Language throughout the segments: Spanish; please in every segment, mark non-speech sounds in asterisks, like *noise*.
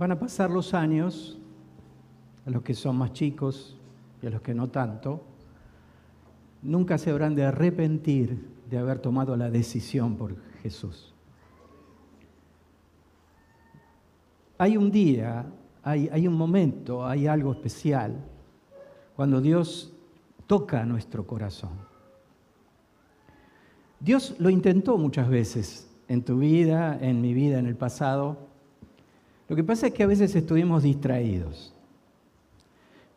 Van a pasar los años, a los que son más chicos y a los que no tanto, nunca se habrán de arrepentir de haber tomado la decisión por Jesús. Hay un día, hay, hay un momento, hay algo especial cuando Dios toca nuestro corazón. Dios lo intentó muchas veces en tu vida, en mi vida, en el pasado. Lo que pasa es que a veces estuvimos distraídos.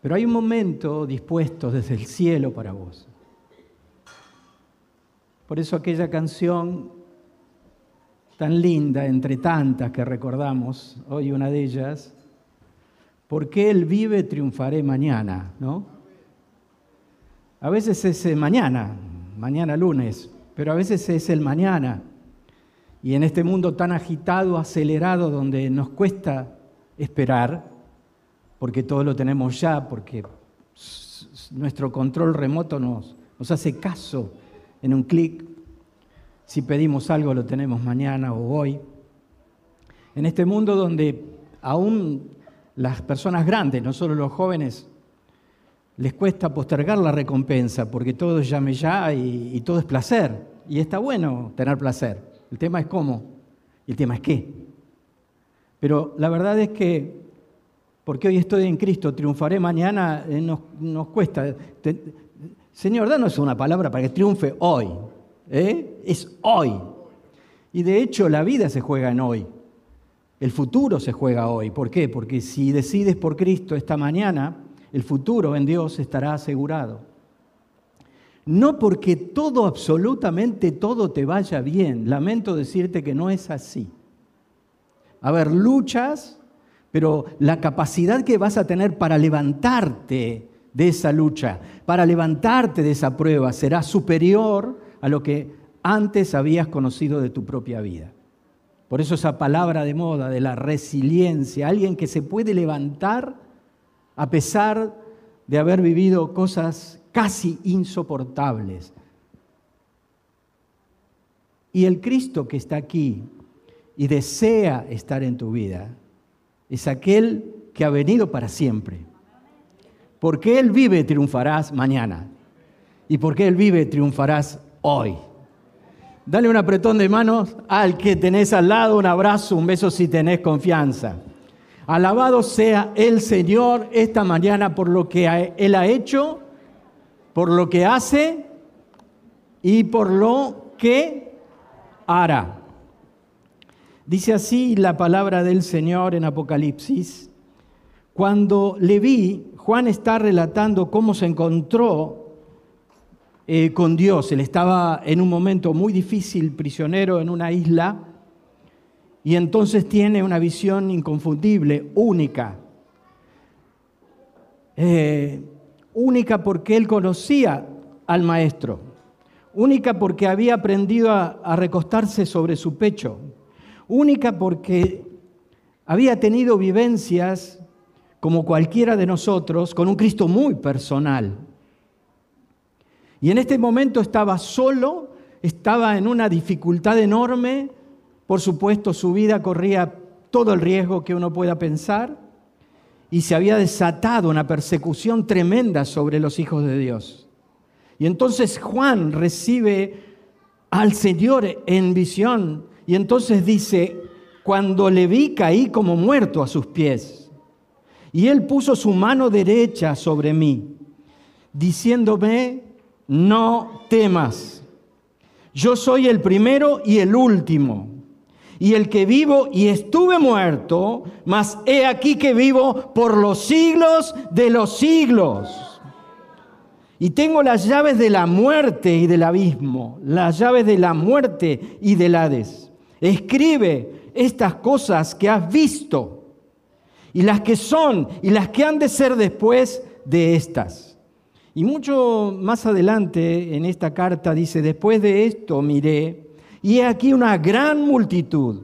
Pero hay un momento dispuesto desde el cielo para vos. Por eso aquella canción tan linda, entre tantas que recordamos, hoy una de ellas, porque Él vive, triunfaré mañana, ¿no? A veces es mañana, mañana lunes, pero a veces es el mañana. Y en este mundo tan agitado, acelerado, donde nos cuesta esperar, porque todo lo tenemos ya, porque nuestro control remoto nos, hace caso en un clic. Si pedimos algo lo tenemos mañana o hoy. En este mundo donde aún las personas grandes, no solo los jóvenes, les cuesta postergar la recompensa, porque todo es llame ya y todo es placer. Y está bueno tener placer. El tema es cómo y el tema es qué. Pero la verdad es que, porque hoy estoy en Cristo, triunfaré mañana, eh, nos, cuesta. Señor, danos una palabra para que triunfe hoy. ¿eh? Es hoy. Y de hecho la vida se juega en hoy. El futuro se juega hoy. ¿Por qué? Porque si decides por Cristo esta mañana, el futuro en Dios estará asegurado. No porque todo, absolutamente todo te vaya bien. Lamento decirte que no es así. A ver, luchas, pero la capacidad que vas a tener para levantarte de esa lucha, para levantarte de esa prueba, será superior a lo que antes habías conocido de tu propia vida. Por eso esa palabra de moda de la resiliencia, alguien que se puede levantar a pesar de haber vivido cosas casi insoportables. Y el Cristo que está aquí y desea estar en tu vida es aquel que ha venido para siempre. Porque Él vive, triunfarás mañana. Y porque Él vive, triunfarás hoy. Dale un apretón de manos al que tenés al lado, un abrazo, un beso si tenés confianza. Alabado sea el Señor esta mañana por lo que Él ha hecho por lo que hace y por lo que hará. Dice así la palabra del Señor en Apocalipsis. Cuando le vi, Juan está relatando cómo se encontró eh, con Dios. Él estaba en un momento muy difícil, prisionero en una isla, y entonces tiene una visión inconfundible, única. Eh, única porque él conocía al maestro, única porque había aprendido a, recostarse sobre su pecho, única porque había tenido vivencias como cualquiera de nosotros con un Cristo muy personal. Y en este momento estaba solo, estaba en una dificultad enorme, por supuesto su vida corría todo el riesgo que uno pueda pensar, y se había desatado una persecución tremenda sobre los hijos de Dios. Y entonces Juan recibe al Señor en visión y entonces dice, cuando le vi caí como muerto a sus pies. Y él puso su mano derecha sobre mí, diciéndome, no temas, yo soy el primero y el último y el que vivo y estuve muerto, mas he aquí que vivo por los siglos de los siglos. Y tengo las llaves de la muerte y del abismo, las llaves de la muerte y del Hades. Escribe estas cosas que has visto y las que son y las que han de ser después de estas. Y mucho más adelante en esta carta dice, después de esto miré y he aquí una gran multitud,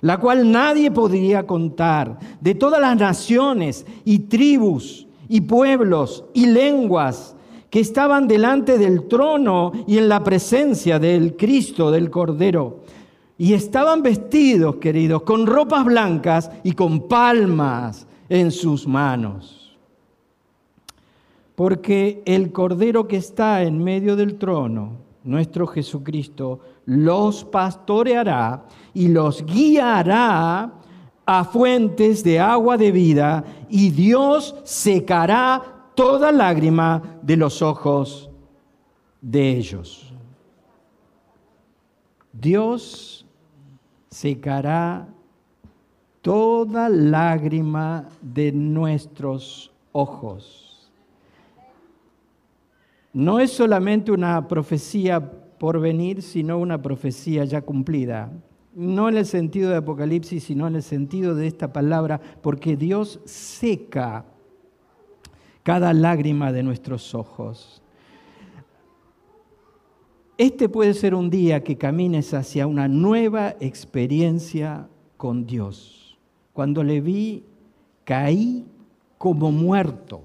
la cual nadie podría contar, de todas las naciones y tribus y pueblos y lenguas que estaban delante del trono y en la presencia del Cristo, del Cordero. Y estaban vestidos, queridos, con ropas blancas y con palmas en sus manos. Porque el Cordero que está en medio del trono, nuestro Jesucristo, los pastoreará y los guiará a fuentes de agua de vida y Dios secará toda lágrima de los ojos de ellos. Dios secará toda lágrima de nuestros ojos. No es solamente una profecía por venir, sino una profecía ya cumplida. No en el sentido de Apocalipsis, sino en el sentido de esta palabra, porque Dios seca cada lágrima de nuestros ojos. Este puede ser un día que camines hacia una nueva experiencia con Dios. Cuando le vi, caí como muerto.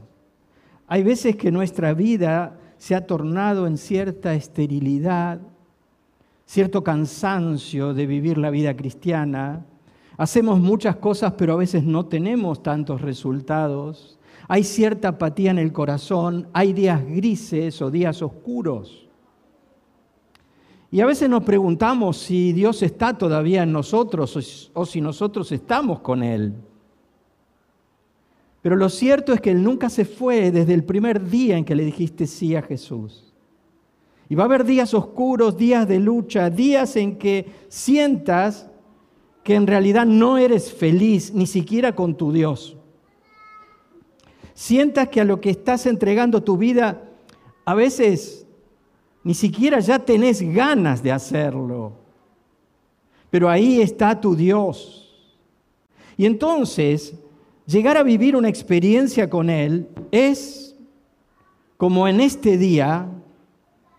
Hay veces que nuestra vida se ha tornado en cierta esterilidad, cierto cansancio de vivir la vida cristiana. Hacemos muchas cosas, pero a veces no tenemos tantos resultados. Hay cierta apatía en el corazón, hay días grises o días oscuros. Y a veces nos preguntamos si Dios está todavía en nosotros o si nosotros estamos con Él. Pero lo cierto es que Él nunca se fue desde el primer día en que le dijiste sí a Jesús. Y va a haber días oscuros, días de lucha, días en que sientas que en realidad no eres feliz ni siquiera con tu Dios. Sientas que a lo que estás entregando tu vida a veces ni siquiera ya tenés ganas de hacerlo. Pero ahí está tu Dios. Y entonces, llegar a vivir una experiencia con Él es como en este día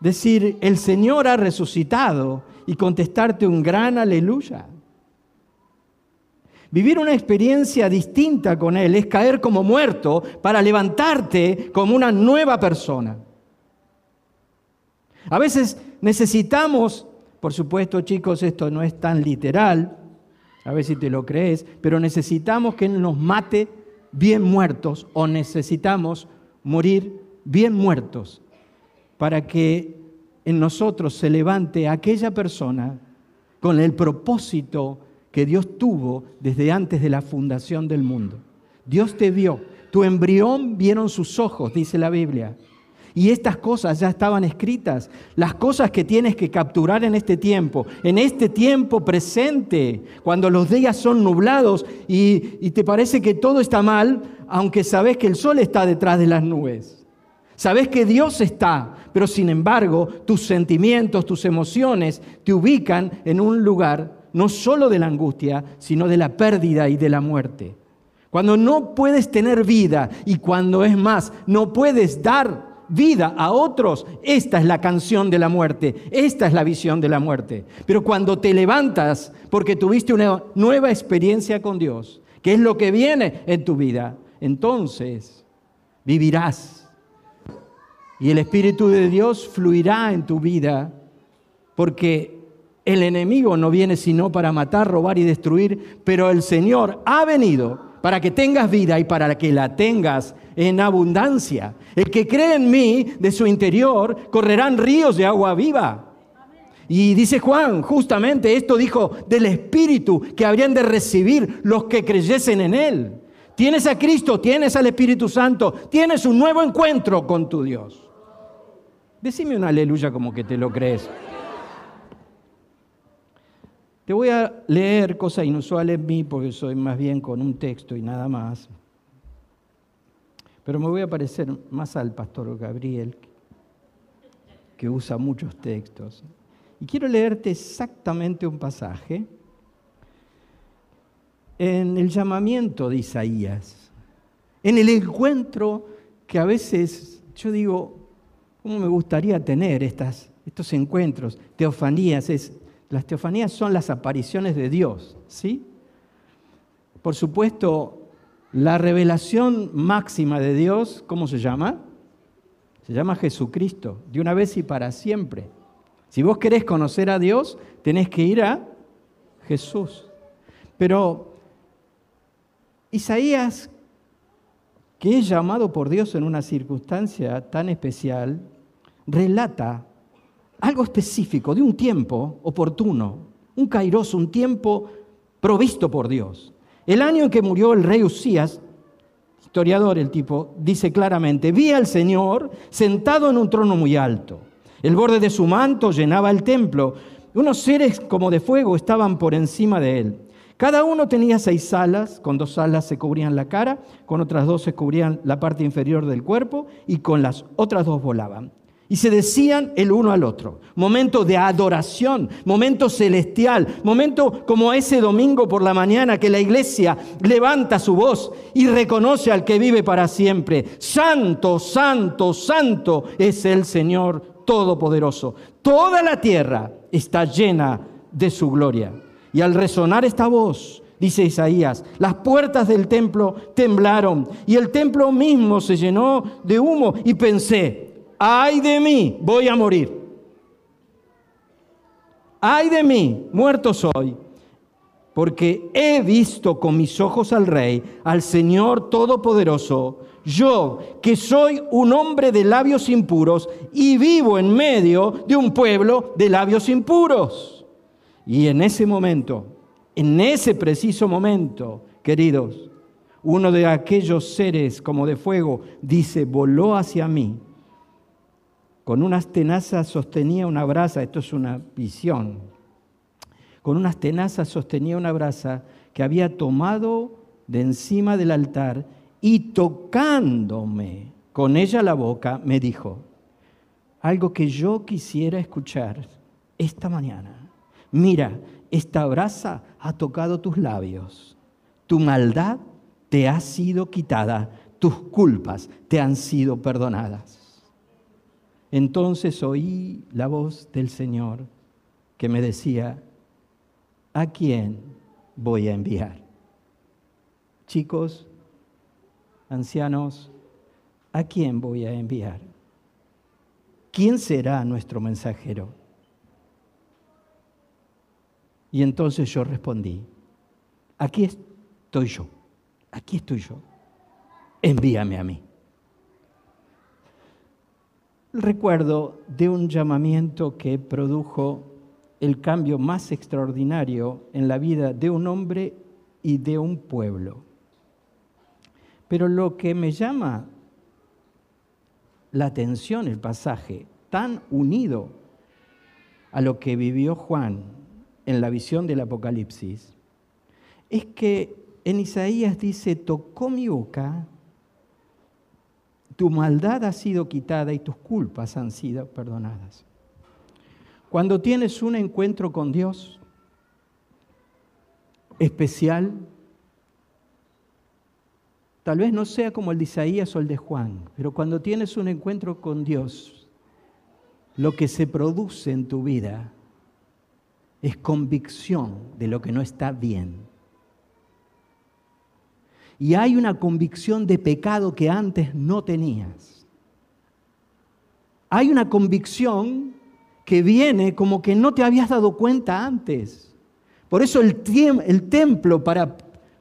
decir, el Señor ha resucitado y contestarte un gran aleluya. Vivir una experiencia distinta con Él es caer como muerto para levantarte como una nueva persona. A veces necesitamos, por supuesto chicos, esto no es tan literal, a ver si te lo crees, pero necesitamos que nos mate bien muertos o necesitamos morir bien muertos para que en nosotros se levante aquella persona con el propósito que Dios tuvo desde antes de la fundación del mundo. Dios te vio, tu embrión vieron sus ojos, dice la Biblia. Y estas cosas ya estaban escritas. Las cosas que tienes que capturar en este tiempo, en este tiempo presente, cuando los días son nublados y, te parece que todo está mal, aunque sabes que el sol está detrás de las nubes. Sabes que Dios está, pero sin embargo tus sentimientos, tus emociones te ubican en un lugar no solo de la angustia, sino de la pérdida y de la muerte. Cuando no puedes tener vida y cuando es más, no puedes dar vida a otros, esta es la canción de la muerte, esta es la visión de la muerte. Pero cuando te levantas porque tuviste una nueva experiencia con Dios, que es lo que viene en tu vida, entonces vivirás. Y el Espíritu de Dios fluirá en tu vida porque el enemigo no viene sino para matar, robar y destruir, pero el Señor ha venido para que tengas vida y para que la tengas en abundancia. El que cree en mí, de su interior, correrán ríos de agua viva. Y dice Juan, justamente esto dijo del Espíritu que habrían de recibir los que creyesen en Él. Tienes a Cristo, tienes al Espíritu Santo, tienes un nuevo encuentro con tu Dios. Decime una aleluya como que te lo crees. Te voy a leer cosas inusuales en mí porque soy más bien con un texto y nada más. Pero me voy a parecer más al pastor Gabriel, que usa muchos textos. Y quiero leerte exactamente un pasaje en el llamamiento de Isaías, en el encuentro que a veces yo digo, ¿cómo me gustaría tener estas, estos encuentros? Teofanías es las teofanías son las apariciones de Dios, ¿sí? Por supuesto, la revelación máxima de Dios, ¿cómo se llama? Se llama Jesucristo, de una vez y para siempre. Si vos querés conocer a Dios, tenés que ir a Jesús. Pero Isaías, que es llamado por Dios en una circunstancia tan especial, relata algo específico de un tiempo oportuno, un kairos, un tiempo provisto por Dios. El año en que murió el rey Usías, historiador el tipo, dice claramente, vi al Señor sentado en un trono muy alto. El borde de su manto llenaba el templo. Unos seres como de fuego estaban por encima de él. Cada uno tenía seis alas, con dos alas se cubrían la cara, con otras dos se cubrían la parte inferior del cuerpo y con las otras dos volaban y se decían el uno al otro. Momento de adoración, momento celestial, momento como ese domingo por la mañana que la iglesia levanta su voz y reconoce al que vive para siempre. Santo, santo, santo es el Señor Todopoderoso. Toda la tierra está llena de su gloria. Y al resonar esta voz, dice Isaías, las puertas del templo temblaron y el templo mismo se llenó de humo y pensé, ay de mí, voy a morir. Ay de mí, muerto soy, porque he visto con mis ojos al Rey, al Señor Todopoderoso, yo que soy un hombre de labios impuros y vivo en medio de un pueblo de labios impuros. Y en ese momento, en ese preciso momento, queridos, uno de aquellos seres como de fuego dice, voló hacia mí con unas tenazas sostenía una brasa, esto es una visión, con unas tenazas sostenía una brasa que había tomado de encima del altar y tocándome con ella la boca, me dijo, algo que yo quisiera escuchar esta mañana. Mira, esta brasa ha tocado tus labios, tu maldad te ha sido quitada, tus culpas te han sido perdonadas. Entonces oí la voz del Señor que me decía, ¿a quién voy a enviar? Chicos, ancianos, ¿a quién voy a enviar? ¿Quién será nuestro mensajero? Y entonces yo respondí, aquí estoy yo, aquí estoy yo, envíame a mí recuerdo de un llamamiento que produjo el cambio más extraordinario en la vida de un hombre y de un pueblo. Pero lo que me llama la atención, el pasaje, tan unido a lo que vivió Juan en la visión del Apocalipsis, es que en Isaías dice, tocó mi boca tu maldad ha sido quitada y tus culpas han sido perdonadas. Cuando tienes un encuentro con Dios especial, tal vez no sea como el de Isaías o el de Juan, pero cuando tienes un encuentro con Dios, lo que se produce en tu vida es convicción de lo que no está bien y hay una convicción de pecado que antes no tenías. Hay una convicción que viene como que no te habías dado cuenta antes. Por eso el, el templo para,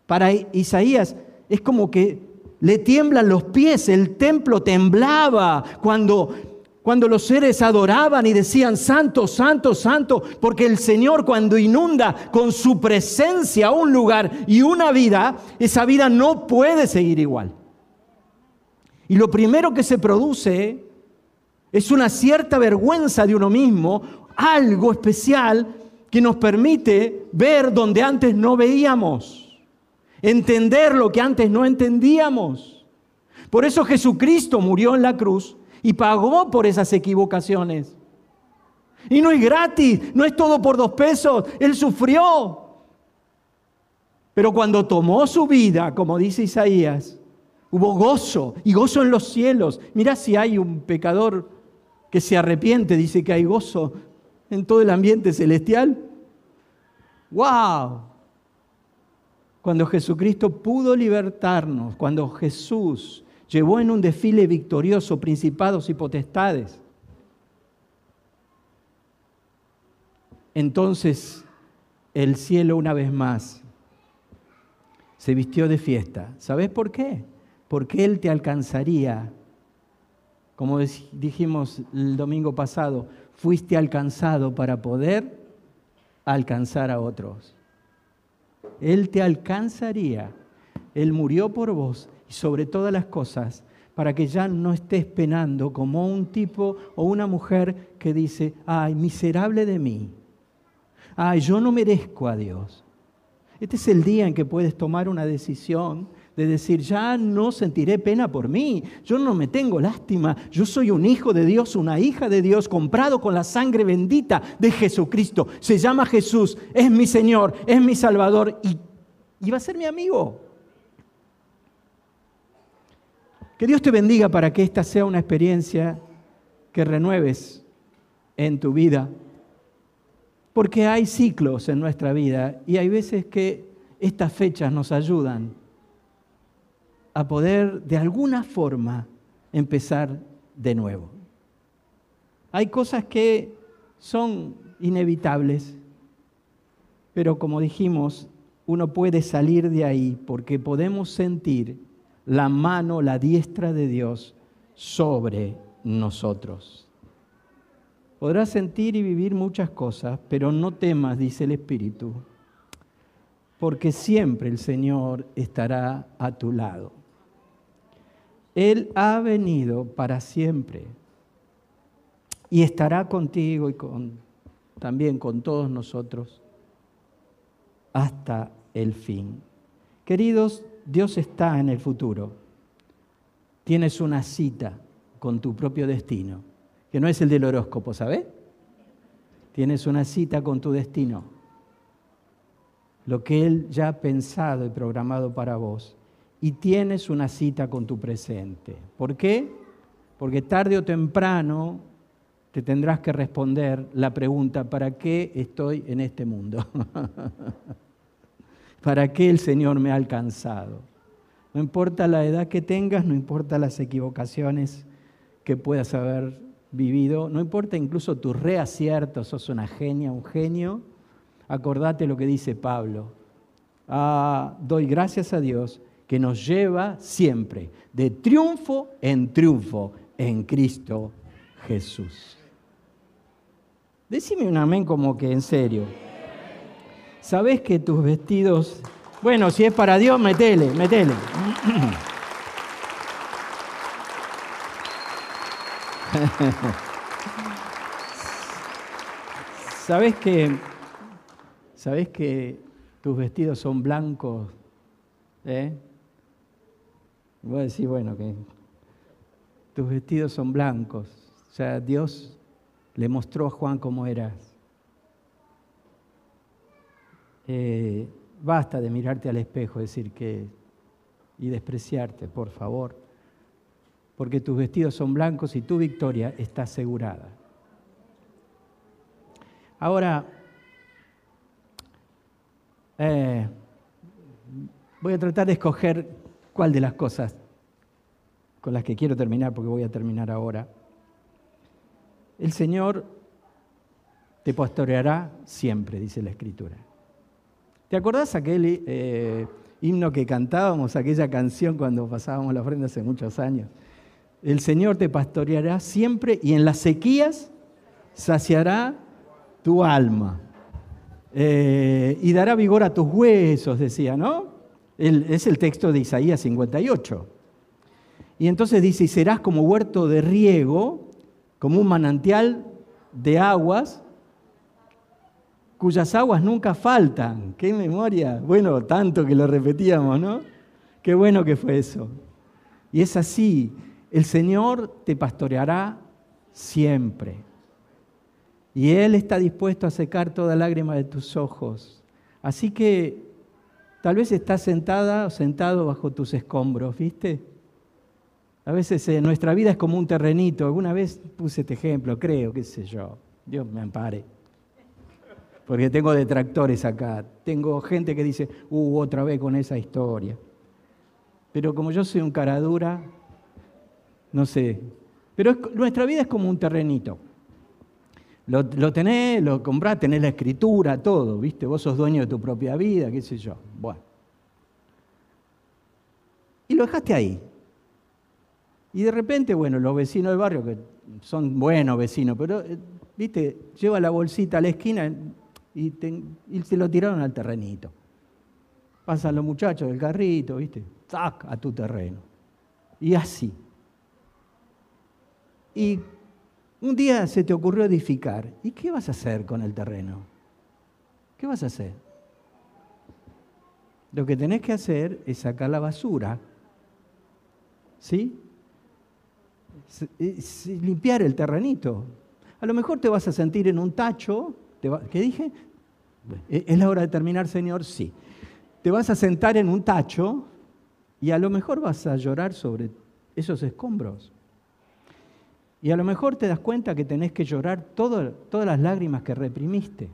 para Isaías es como que le tiemblan los pies, el templo temblaba cuando cuando los seres adoraban y decían, santo, santo, santo, porque el Señor cuando inunda con su presencia un lugar y una vida, esa vida no puede seguir igual. Y lo primero que se produce es una cierta vergüenza de uno mismo, algo especial que nos permite ver donde antes no veíamos, entender lo que antes no entendíamos. Por eso Jesucristo murió en la cruz y pagó por esas equivocaciones. Y no es gratis, no es todo por dos pesos, Él sufrió. Pero cuando tomó su vida, como dice Isaías, hubo gozo y gozo en los cielos. Mira si hay un pecador que se arrepiente, dice que hay gozo en todo el ambiente celestial. ¡Wow! Cuando Jesucristo pudo libertarnos, cuando Jesús llevó en un desfile victorioso principados y potestades. Entonces, el cielo una vez más se vistió de fiesta. ¿Sabes por qué? Porque Él te alcanzaría. Como dijimos el domingo pasado, fuiste alcanzado para poder alcanzar a otros. Él te alcanzaría. Él murió por vos y sobre todas las cosas para que ya no estés penando como un tipo o una mujer que dice, ay, miserable de mí, ay, yo no merezco a Dios. Este es el día en que puedes tomar una decisión de decir, ya no sentiré pena por mí, yo no me tengo lástima, yo soy un hijo de Dios, una hija de Dios, comprado con la sangre bendita de Jesucristo. Se llama Jesús, es mi Señor, es mi Salvador y, y va a ser mi amigo. Que Dios te bendiga para que esta sea una experiencia que renueves en tu vida. Porque hay ciclos en nuestra vida y hay veces que estas fechas nos ayudan a poder de alguna forma empezar de nuevo. Hay cosas que son inevitables, pero como dijimos, uno puede salir de ahí porque podemos sentir la mano, la diestra de Dios sobre nosotros. Podrás sentir y vivir muchas cosas, pero no temas, dice el Espíritu, porque siempre el Señor estará a tu lado. Él ha venido para siempre y estará contigo y con, también con todos nosotros hasta el fin. Queridos, Dios está en el futuro. Tienes una cita con tu propio destino, que no es el del horóscopo, ¿sabes? Tienes una cita con tu destino. Lo que Él ya ha pensado y programado para vos. Y tienes una cita con tu presente. ¿Por qué? Porque tarde o temprano te tendrás que responder la pregunta, ¿para qué estoy en este mundo? *laughs* ¿Para qué el Señor me ha alcanzado? No importa la edad que tengas, no importa las equivocaciones que puedas haber vivido, no importa incluso tus reaciertos, sos una genia, un genio, acordate lo que dice Pablo. Ah, doy gracias a Dios que nos lleva siempre de triunfo en triunfo en Cristo Jesús. Decime un amén como que en serio. ¿Sabes que tus vestidos... Bueno, si es para Dios, metele, metele. *laughs* ¿Sabes que, ¿Sabes que tus vestidos son blancos? ¿Eh? Voy a decir, bueno, que tus vestidos son blancos. O sea, Dios le mostró a Juan cómo eras. Eh, basta de mirarte al espejo, decir que y despreciarte, por favor, porque tus vestidos son blancos y tu victoria está asegurada. Ahora, eh, voy a tratar de escoger cuál de las cosas con las que quiero terminar, porque voy a terminar ahora. El Señor te pastoreará siempre, dice la Escritura. ¿Te acordás aquel eh, himno que cantábamos, aquella canción cuando pasábamos la ofrenda hace muchos años? El Señor te pastoreará siempre y en las sequías saciará tu alma. Eh, y dará vigor a tus huesos, decía, ¿no? es el texto de Isaías 58. Y entonces dice, y serás como huerto de riego, como un manantial de aguas cuyas aguas nunca faltan. ¡Qué memoria! Bueno, tanto que lo repetíamos, ¿no? Qué bueno que fue eso. Y es así, el Señor te pastoreará siempre. Y Él está dispuesto a secar toda lágrima de tus ojos. Así que tal vez estás sentada o sentado bajo tus escombros, ¿viste? A veces eh, nuestra vida es como un terrenito. Alguna vez puse este ejemplo, creo, qué sé yo. Dios me ampare porque tengo detractores acá, tengo gente que dice, uh, otra vez con esa historia. Pero como yo soy un cara dura, no sé. Pero nuestra vida es como un terrenito. Lo, lo, tenés, lo comprás, tenés la escritura, todo, ¿viste? Vos sos dueño de tu propia vida, qué sé yo. Bueno. Y lo dejaste ahí. Y de repente, bueno, los vecinos del barrio, que son buenos vecinos, pero, eh, ¿viste? Lleva la bolsita a la esquina y, y se lo tiraron al terrenito. Pasan los muchachos del carrito, ¿viste? ¡Zac! a tu terreno. Y así. Y un día se te ocurrió edificar. ¿Y qué vas a hacer con el terreno? ¿Qué vas a hacer? Lo que tenés que hacer es sacar la basura. ¿Sí? Limpiar el terrenito. A lo mejor te vas a sentir en un tacho. ¿Qué dije? ¿Es la hora de terminar, Señor? Sí. Te vas a sentar en un tacho y a lo mejor vas a llorar sobre esos escombros. Y a lo mejor te das cuenta que tenés que llorar todas las lágrimas que reprimiste.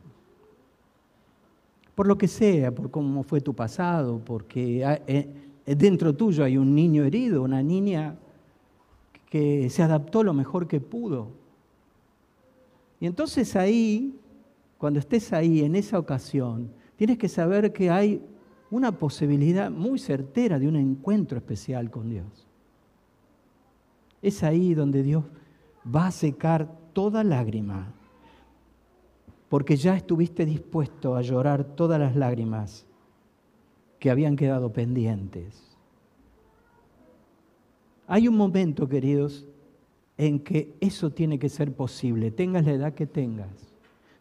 Por lo que sea, por cómo fue tu pasado, porque eh, dentro tuyo hay un niño herido, una niña que se adaptó lo mejor que pudo. Y entonces ahí, cuando estés ahí, en esa ocasión, tienes que saber que hay una posibilidad muy certera de un encuentro especial con Dios. Es ahí donde Dios va a secar toda lágrima, porque ya estuviste dispuesto a llorar todas las lágrimas que habían quedado pendientes. Hay un momento, queridos, en que eso tiene que ser posible, tengas la edad que tengas.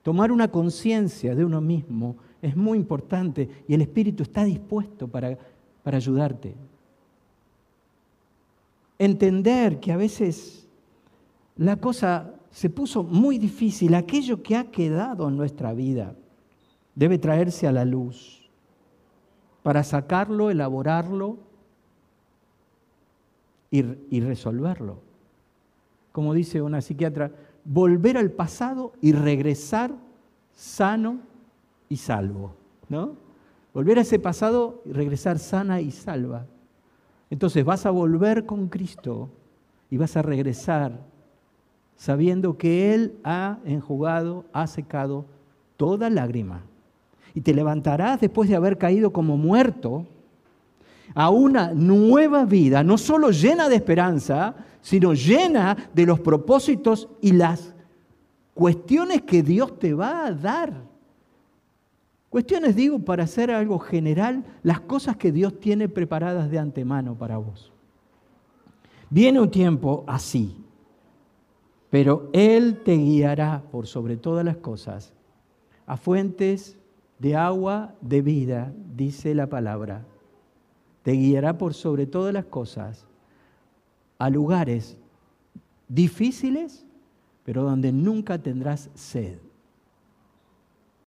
Tomar una conciencia de uno mismo es muy importante y el Espíritu está dispuesto para, para ayudarte. Entender que a veces la cosa se puso muy difícil. Aquello que ha quedado en nuestra vida debe traerse a la luz para sacarlo, elaborarlo y, y resolverlo. Como dice una psiquiatra, volver al pasado y regresar sano y salvo. ¿no? Volver a ese pasado y regresar sana y salva. Entonces vas a volver con Cristo y vas a regresar sabiendo que Él ha enjugado, ha secado toda lágrima. Y te levantarás después de haber caído como muerto a una nueva vida, no solo llena de esperanza, sino llena de los propósitos y las cuestiones que Dios te va a dar. Cuestiones, digo, para hacer algo general, las cosas que Dios tiene preparadas de antemano para vos. Viene un tiempo así, pero Él te guiará por sobre todas las cosas a fuentes de agua de vida, dice la palabra. Te guiará por sobre todas las cosas a lugares difíciles, pero donde nunca tendrás sed.